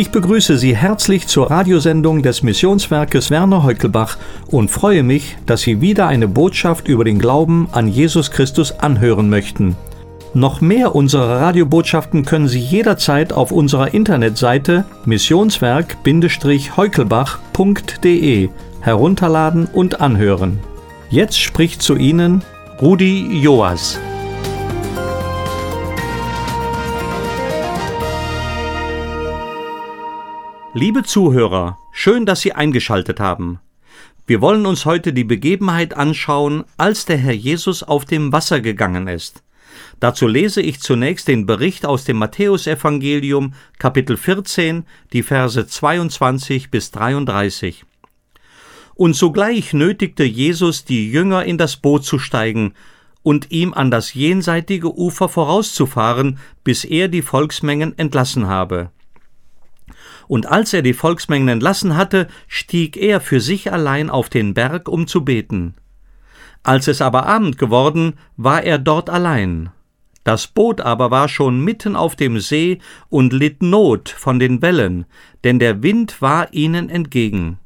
Ich begrüße Sie herzlich zur Radiosendung des Missionswerkes Werner Heukelbach und freue mich, dass Sie wieder eine Botschaft über den Glauben an Jesus Christus anhören möchten. Noch mehr unserer Radiobotschaften können Sie jederzeit auf unserer Internetseite missionswerk-heukelbach.de herunterladen und anhören. Jetzt spricht zu Ihnen Rudi Joas. Liebe Zuhörer, schön, dass Sie eingeschaltet haben. Wir wollen uns heute die Begebenheit anschauen, als der Herr Jesus auf dem Wasser gegangen ist. Dazu lese ich zunächst den Bericht aus dem Matthäusevangelium Kapitel 14, die Verse 22 bis 33. Und sogleich nötigte Jesus die Jünger in das Boot zu steigen und ihm an das jenseitige Ufer vorauszufahren, bis er die Volksmengen entlassen habe. Und als er die Volksmengen entlassen hatte, stieg er für sich allein auf den Berg, um zu beten. Als es aber Abend geworden, war er dort allein. Das Boot aber war schon mitten auf dem See und litt Not von den Wellen, denn der Wind war ihnen entgegen.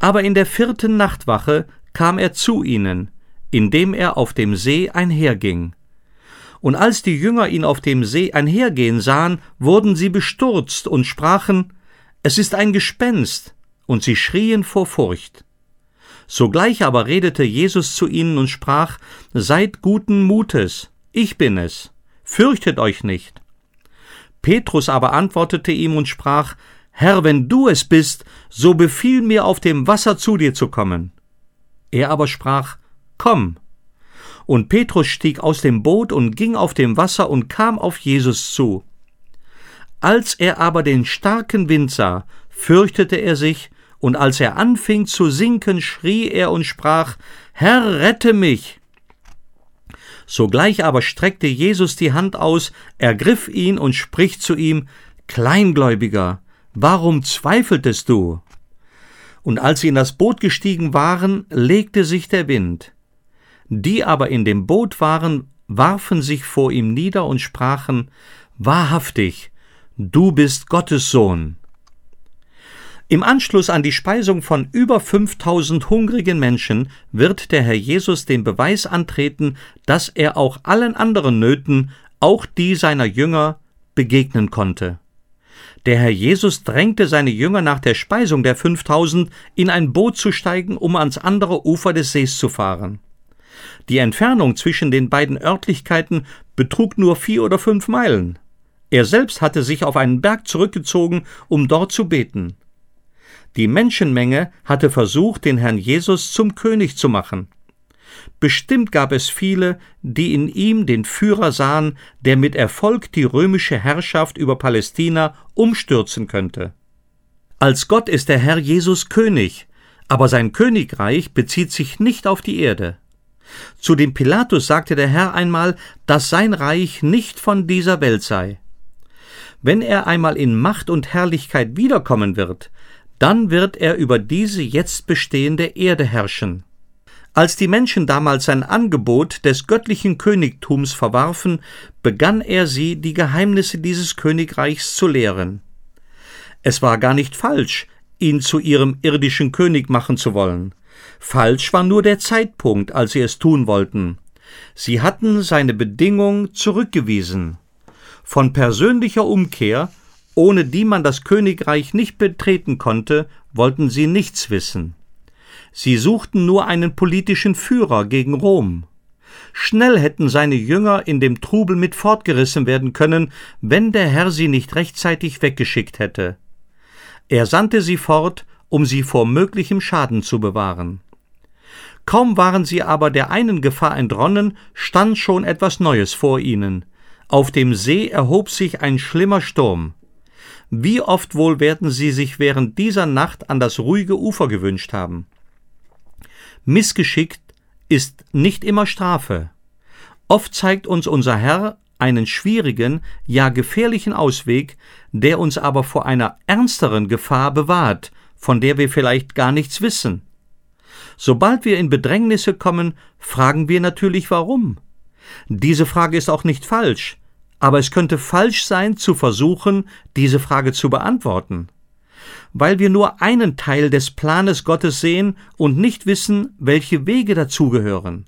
Aber in der vierten Nachtwache kam er zu ihnen, indem er auf dem See einherging. Und als die Jünger ihn auf dem See einhergehen sahen, wurden sie bestürzt und sprachen, es ist ein Gespenst, und sie schrien vor Furcht. Sogleich aber redete Jesus zu ihnen und sprach, Seid guten Mutes, ich bin es, fürchtet euch nicht. Petrus aber antwortete ihm und sprach, Herr, wenn du es bist, so befiehl mir auf dem Wasser zu dir zu kommen. Er aber sprach, Komm. Und Petrus stieg aus dem Boot und ging auf dem Wasser und kam auf Jesus zu. Als er aber den starken Wind sah, fürchtete er sich, und als er anfing zu sinken, schrie er und sprach, Herr, rette mich! Sogleich aber streckte Jesus die Hand aus, ergriff ihn und spricht zu ihm, Kleingläubiger, warum zweifeltest du? Und als sie in das Boot gestiegen waren, legte sich der Wind. Die aber in dem Boot waren, warfen sich vor ihm nieder und sprachen, Wahrhaftig, du bist Gottes Sohn. Im Anschluss an die Speisung von über 5000 hungrigen Menschen wird der Herr Jesus den Beweis antreten, dass er auch allen anderen Nöten, auch die seiner Jünger, begegnen konnte. Der Herr Jesus drängte seine Jünger nach der Speisung der 5000 in ein Boot zu steigen, um ans andere Ufer des Sees zu fahren. Die Entfernung zwischen den beiden Örtlichkeiten betrug nur vier oder fünf Meilen. Er selbst hatte sich auf einen Berg zurückgezogen, um dort zu beten. Die Menschenmenge hatte versucht, den Herrn Jesus zum König zu machen. Bestimmt gab es viele, die in ihm den Führer sahen, der mit Erfolg die römische Herrschaft über Palästina umstürzen könnte. Als Gott ist der Herr Jesus König, aber sein Königreich bezieht sich nicht auf die Erde. Zu dem Pilatus sagte der Herr einmal, dass sein Reich nicht von dieser Welt sei. Wenn er einmal in Macht und Herrlichkeit wiederkommen wird, dann wird er über diese jetzt bestehende Erde herrschen. Als die Menschen damals sein Angebot des göttlichen Königtums verwarfen, begann er sie, die Geheimnisse dieses Königreichs zu lehren. Es war gar nicht falsch, ihn zu ihrem irdischen König machen zu wollen. Falsch war nur der Zeitpunkt, als sie es tun wollten. Sie hatten seine Bedingung zurückgewiesen von persönlicher Umkehr, ohne die man das Königreich nicht betreten konnte, wollten sie nichts wissen. Sie suchten nur einen politischen Führer gegen Rom. Schnell hätten seine Jünger in dem Trubel mit fortgerissen werden können, wenn der Herr sie nicht rechtzeitig weggeschickt hätte. Er sandte sie fort, um sie vor möglichem Schaden zu bewahren. Kaum waren sie aber der einen Gefahr entronnen, stand schon etwas Neues vor ihnen. Auf dem See erhob sich ein schlimmer Sturm. Wie oft wohl werden Sie sich während dieser Nacht an das ruhige Ufer gewünscht haben? Missgeschickt ist nicht immer Strafe. Oft zeigt uns unser Herr einen schwierigen, ja gefährlichen Ausweg, der uns aber vor einer ernsteren Gefahr bewahrt, von der wir vielleicht gar nichts wissen. Sobald wir in Bedrängnisse kommen, fragen wir natürlich warum. Diese Frage ist auch nicht falsch, aber es könnte falsch sein, zu versuchen, diese Frage zu beantworten, weil wir nur einen Teil des Planes Gottes sehen und nicht wissen, welche Wege dazugehören.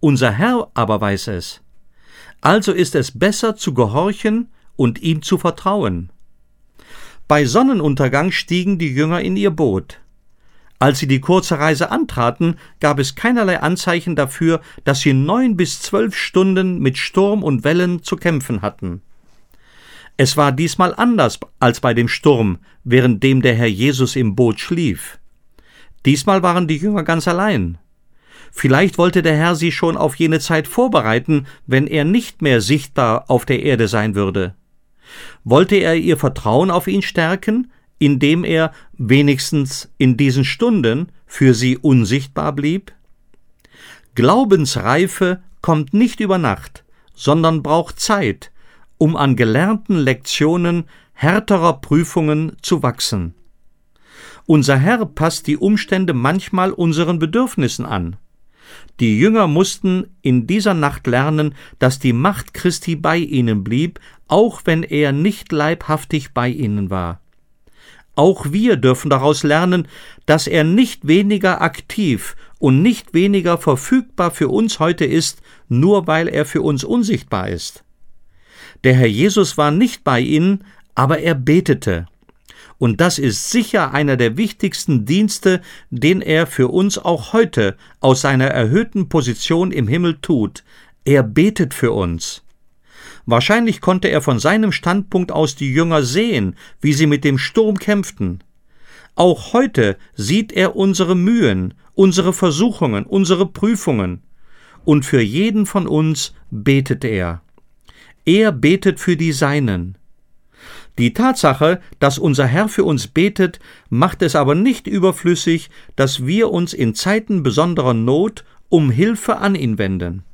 Unser Herr aber weiß es. Also ist es besser zu gehorchen und ihm zu vertrauen. Bei Sonnenuntergang stiegen die Jünger in ihr Boot. Als sie die kurze Reise antraten, gab es keinerlei Anzeichen dafür, dass sie neun bis zwölf Stunden mit Sturm und Wellen zu kämpfen hatten. Es war diesmal anders als bei dem Sturm, während dem der Herr Jesus im Boot schlief. Diesmal waren die Jünger ganz allein. Vielleicht wollte der Herr sie schon auf jene Zeit vorbereiten, wenn er nicht mehr sichtbar auf der Erde sein würde. Wollte er ihr Vertrauen auf ihn stärken, indem er wenigstens in diesen Stunden für sie unsichtbar blieb? Glaubensreife kommt nicht über Nacht, sondern braucht Zeit, um an gelernten Lektionen härterer Prüfungen zu wachsen. Unser Herr passt die Umstände manchmal unseren Bedürfnissen an. Die Jünger mussten in dieser Nacht lernen, dass die Macht Christi bei ihnen blieb, auch wenn er nicht leibhaftig bei ihnen war. Auch wir dürfen daraus lernen, dass er nicht weniger aktiv und nicht weniger verfügbar für uns heute ist, nur weil er für uns unsichtbar ist. Der Herr Jesus war nicht bei ihnen, aber er betete. Und das ist sicher einer der wichtigsten Dienste, den er für uns auch heute aus seiner erhöhten Position im Himmel tut. Er betet für uns. Wahrscheinlich konnte er von seinem Standpunkt aus die Jünger sehen, wie sie mit dem Sturm kämpften. Auch heute sieht er unsere Mühen, unsere Versuchungen, unsere Prüfungen. Und für jeden von uns betet er. Er betet für die Seinen. Die Tatsache, dass unser Herr für uns betet, macht es aber nicht überflüssig, dass wir uns in Zeiten besonderer Not um Hilfe an ihn wenden.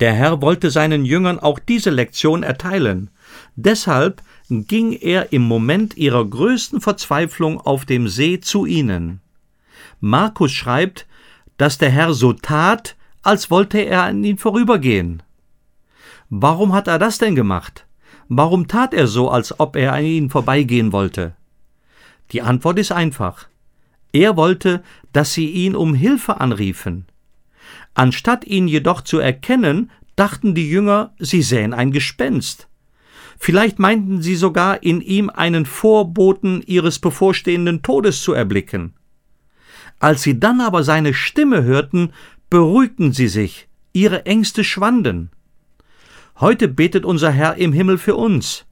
Der Herr wollte seinen Jüngern auch diese Lektion erteilen. Deshalb ging er im Moment ihrer größten Verzweiflung auf dem See zu ihnen. Markus schreibt, dass der Herr so tat, als wollte er an ihn vorübergehen. Warum hat er das denn gemacht? Warum tat er so, als ob er an ihnen vorbeigehen wollte? Die Antwort ist einfach. Er wollte, dass sie ihn um Hilfe anriefen. Anstatt ihn jedoch zu erkennen, dachten die Jünger, sie sähen ein Gespenst. Vielleicht meinten sie sogar, in ihm einen Vorboten ihres bevorstehenden Todes zu erblicken. Als sie dann aber seine Stimme hörten, beruhigten sie sich, ihre Ängste schwanden. Heute betet unser Herr im Himmel für uns.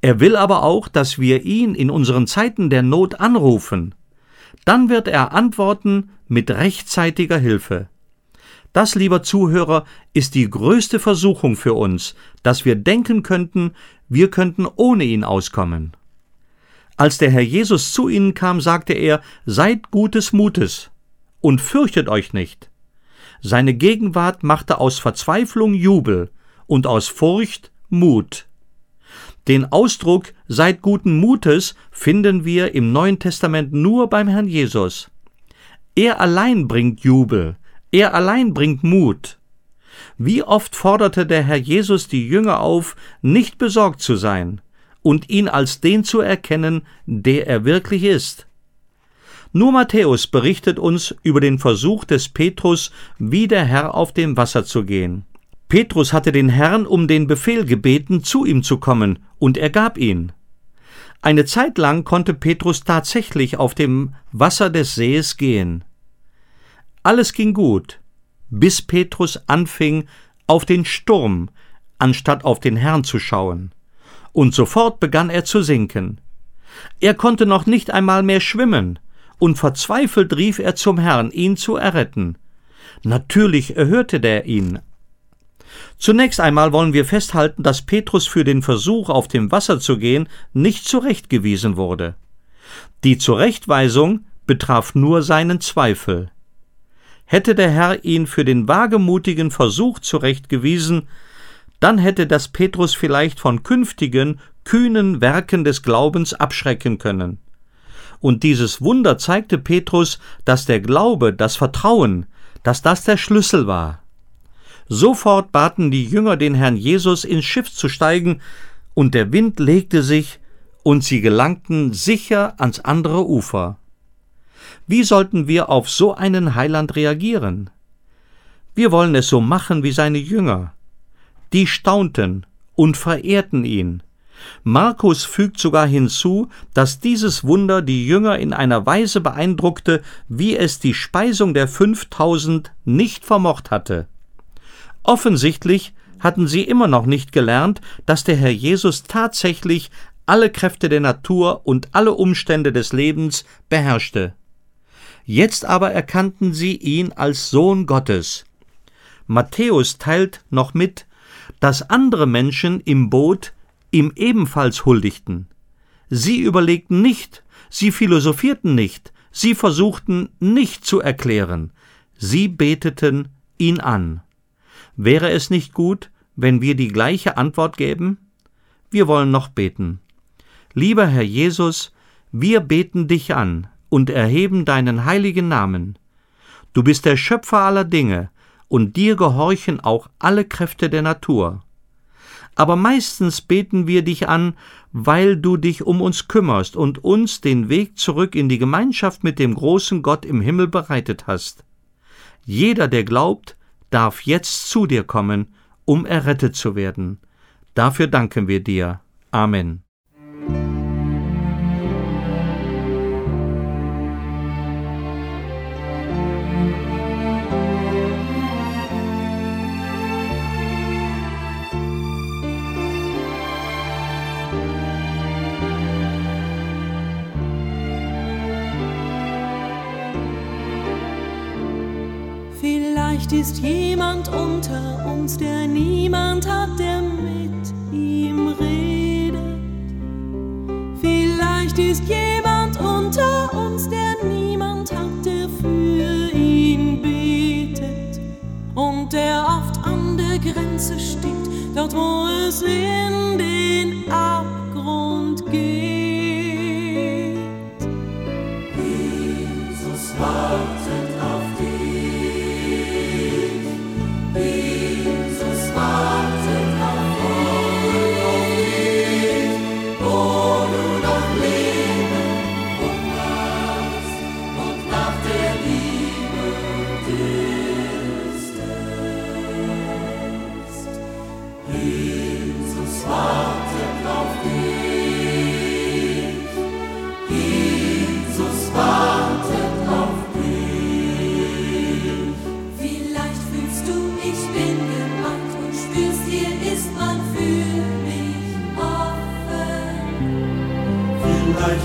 Er will aber auch, dass wir ihn in unseren Zeiten der Not anrufen. Dann wird er antworten mit rechtzeitiger Hilfe. Das, lieber Zuhörer, ist die größte Versuchung für uns, dass wir denken könnten, wir könnten ohne ihn auskommen. Als der Herr Jesus zu ihnen kam, sagte er, Seid gutes Mutes und fürchtet euch nicht. Seine Gegenwart machte aus Verzweiflung Jubel und aus Furcht Mut. Den Ausdruck Seid guten Mutes finden wir im Neuen Testament nur beim Herrn Jesus. Er allein bringt Jubel, er allein bringt Mut. Wie oft forderte der Herr Jesus die Jünger auf, nicht besorgt zu sein und ihn als den zu erkennen, der er wirklich ist. Nur Matthäus berichtet uns über den Versuch des Petrus, wie der Herr auf dem Wasser zu gehen. Petrus hatte den Herrn um den Befehl gebeten, zu ihm zu kommen, und er gab ihn. Eine Zeit lang konnte Petrus tatsächlich auf dem Wasser des Sees gehen. Alles ging gut, bis Petrus anfing, auf den Sturm, anstatt auf den Herrn zu schauen. Und sofort begann er zu sinken. Er konnte noch nicht einmal mehr schwimmen, und verzweifelt rief er zum Herrn, ihn zu erretten. Natürlich erhörte der ihn. Zunächst einmal wollen wir festhalten, dass Petrus für den Versuch, auf dem Wasser zu gehen, nicht zurechtgewiesen wurde. Die Zurechtweisung betraf nur seinen Zweifel. Hätte der Herr ihn für den wagemutigen Versuch zurechtgewiesen, dann hätte das Petrus vielleicht von künftigen, kühnen Werken des Glaubens abschrecken können. Und dieses Wunder zeigte Petrus, dass der Glaube, das Vertrauen, dass das der Schlüssel war. Sofort baten die Jünger den Herrn Jesus ins Schiff zu steigen, und der Wind legte sich, und sie gelangten sicher ans andere Ufer. Wie sollten wir auf so einen Heiland reagieren? Wir wollen es so machen wie seine Jünger. Die staunten und verehrten ihn. Markus fügt sogar hinzu, dass dieses Wunder die Jünger in einer Weise beeindruckte, wie es die Speisung der 5000 nicht vermocht hatte. Offensichtlich hatten sie immer noch nicht gelernt, dass der Herr Jesus tatsächlich alle Kräfte der Natur und alle Umstände des Lebens beherrschte. Jetzt aber erkannten sie ihn als Sohn Gottes. Matthäus teilt noch mit, dass andere Menschen im Boot ihm ebenfalls huldigten. Sie überlegten nicht, sie philosophierten nicht, sie versuchten nicht zu erklären, sie beteten ihn an. Wäre es nicht gut, wenn wir die gleiche Antwort gäben? Wir wollen noch beten. Lieber Herr Jesus, wir beten dich an und erheben deinen heiligen Namen. Du bist der Schöpfer aller Dinge, und dir gehorchen auch alle Kräfte der Natur aber meistens beten wir dich an, weil du dich um uns kümmerst und uns den Weg zurück in die Gemeinschaft mit dem großen Gott im Himmel bereitet hast. Jeder, der glaubt, darf jetzt zu dir kommen, um errettet zu werden. Dafür danken wir dir. Amen. Vielleicht ist jemand unter uns, der niemand hat, der mit ihm redet. Vielleicht ist jemand unter uns, der niemand hat, der für ihn betet. Und der oft an der Grenze steht, dort wo es in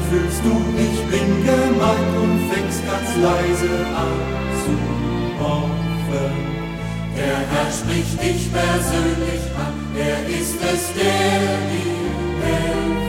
fühlst du, ich bin gemeint und fängst ganz leise an zu hoffen. Der Herr spricht dich persönlich an, er ist es, der dir helfen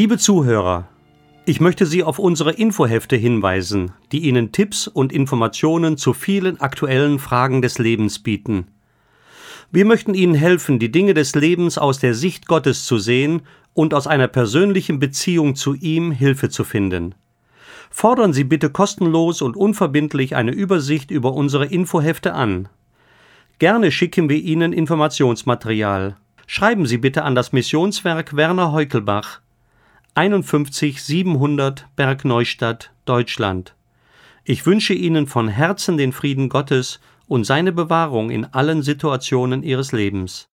Liebe Zuhörer, ich möchte Sie auf unsere Infohefte hinweisen, die Ihnen Tipps und Informationen zu vielen aktuellen Fragen des Lebens bieten. Wir möchten Ihnen helfen, die Dinge des Lebens aus der Sicht Gottes zu sehen und aus einer persönlichen Beziehung zu ihm Hilfe zu finden. Fordern Sie bitte kostenlos und unverbindlich eine Übersicht über unsere Infohefte an. Gerne schicken wir Ihnen Informationsmaterial. Schreiben Sie bitte an das Missionswerk Werner Heukelbach, 51 700 Bergneustadt, Deutschland. Ich wünsche Ihnen von Herzen den Frieden Gottes und seine Bewahrung in allen Situationen Ihres Lebens.